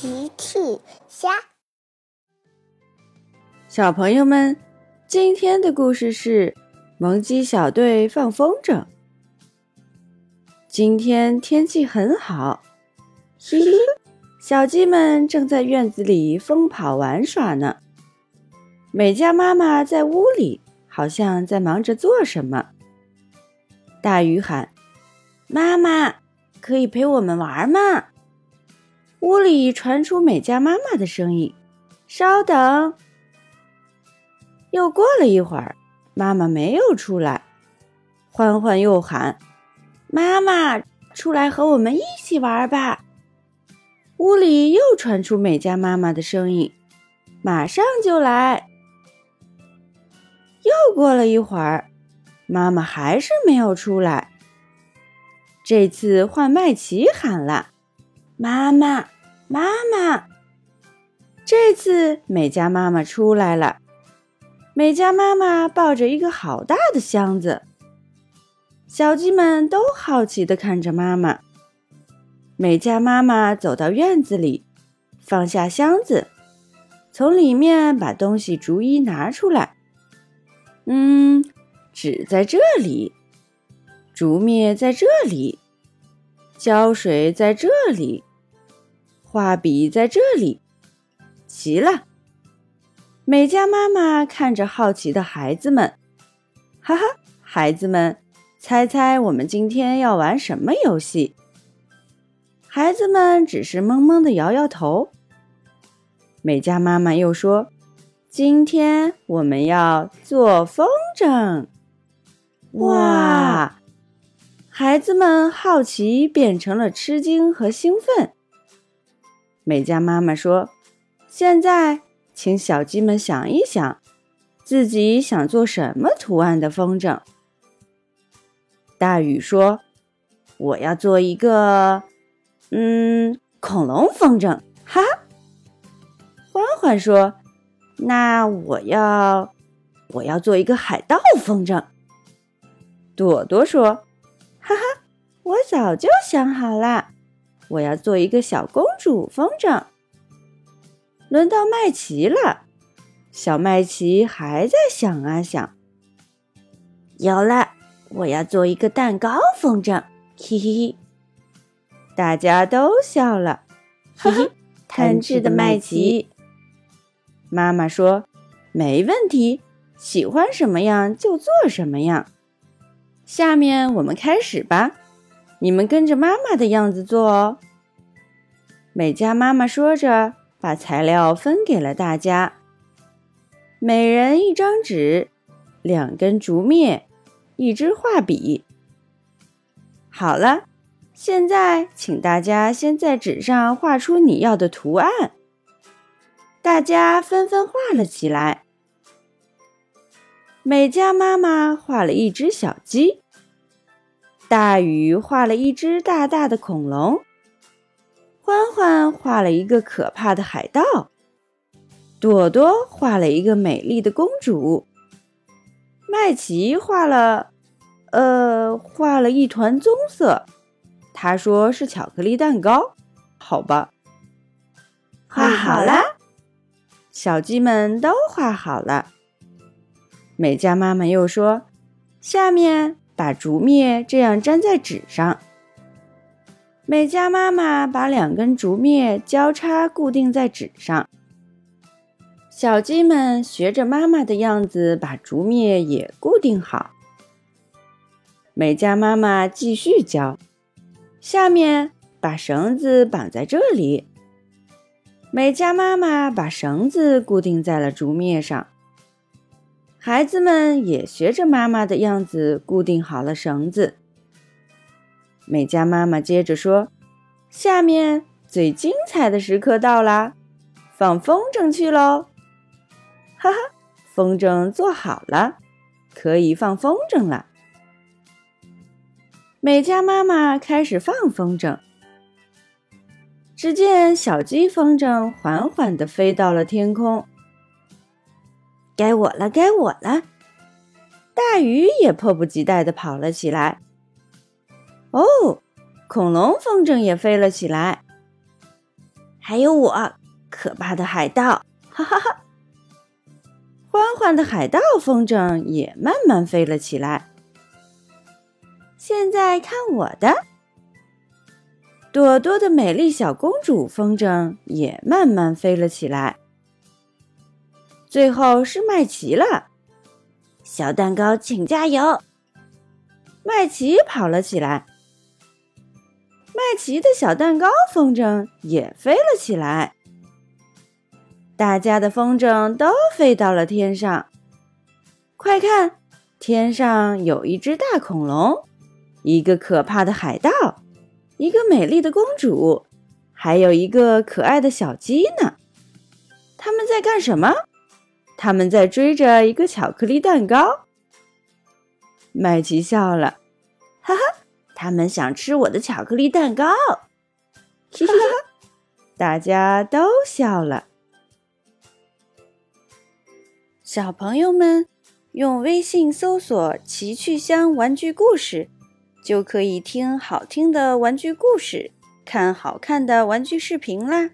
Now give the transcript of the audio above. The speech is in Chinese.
奇趣虾，小朋友们，今天的故事是萌鸡小队放风筝。今天天气很好，嘿嘿，小鸡们正在院子里疯跑玩耍呢。美嘉妈妈在屋里，好像在忙着做什么。大鱼喊：“妈妈，可以陪我们玩吗？”屋里传出美嘉妈妈的声音：“稍等。”又过了一会儿，妈妈没有出来。欢欢又喊：“妈妈，出来和我们一起玩吧！”屋里又传出美嘉妈妈的声音：“马上就来。”又过了一会儿，妈妈还是没有出来。这次换麦琪喊了。妈妈，妈妈！这次美嘉妈妈出来了。美嘉妈妈抱着一个好大的箱子，小鸡们都好奇地看着妈妈。美嘉妈妈走到院子里，放下箱子，从里面把东西逐一拿出来。嗯，纸在这里，竹篾在这里，胶水在这里。画笔在这里，齐了。美嘉妈妈看着好奇的孩子们，哈哈，孩子们，猜猜我们今天要玩什么游戏？孩子们只是懵懵的摇摇头。美嘉妈妈又说：“今天我们要做风筝。”哇！孩子们好奇变成了吃惊和兴奋。美嘉妈妈说：“现在，请小鸡们想一想，自己想做什么图案的风筝。”大雨说：“我要做一个，嗯，恐龙风筝。”哈。欢欢说：“那我要，我要做一个海盗风筝。”朵朵说：“哈哈，我早就想好了。”我要做一个小公主风筝。轮到麦琪了，小麦琪还在想啊想。有了，我要做一个蛋糕风筝。嘿嘿嘿，大家都笑了。嘿嘿，贪吃的麦琪。妈妈说：“没问题，喜欢什么样就做什么样。”下面我们开始吧。你们跟着妈妈的样子做哦。美嘉妈妈说着，把材料分给了大家。每人一张纸，两根竹篾，一支画笔。好了，现在请大家先在纸上画出你要的图案。大家纷纷画了起来。美嘉妈妈画了一只小鸡。大雨画了一只大大的恐龙，欢欢画了一个可怕的海盗，朵朵画了一个美丽的公主，麦琪画了，呃，画了一团棕色，他说是巧克力蛋糕，好吧，画好了，小鸡们都画好了。美嘉妈妈又说，下面。把竹篾这样粘在纸上。美嘉妈妈把两根竹篾交叉固定在纸上。小鸡们学着妈妈的样子，把竹篾也固定好。美嘉妈妈继续教：下面把绳子绑在这里。美嘉妈妈把绳子固定在了竹篾上。孩子们也学着妈妈的样子固定好了绳子。美嘉妈妈接着说：“下面最精彩的时刻到啦，放风筝去喽！”哈哈，风筝做好了，可以放风筝了。美嘉妈妈开始放风筝。只见小鸡风筝缓缓地飞到了天空。该我了，该我了！大鱼也迫不及待地跑了起来。哦，恐龙风筝也飞了起来。还有我，可怕的海盗！哈哈哈！欢欢的海盗风筝也慢慢飞了起来。现在看我的！朵朵的美丽小公主风筝也慢慢飞了起来。最后是麦琪了，小蛋糕，请加油！麦琪跑了起来。麦琪的小蛋糕风筝也飞了起来。大家的风筝都飞到了天上。快看，天上有一只大恐龙，一个可怕的海盗，一个美丽的公主，还有一个可爱的小鸡呢。他们在干什么？他们在追着一个巧克力蛋糕。麦琪笑了，哈哈，他们想吃我的巧克力蛋糕。哈哈，大家都笑了。小朋友们，用微信搜索“奇趣箱玩具故事”，就可以听好听的玩具故事，看好看的玩具视频啦。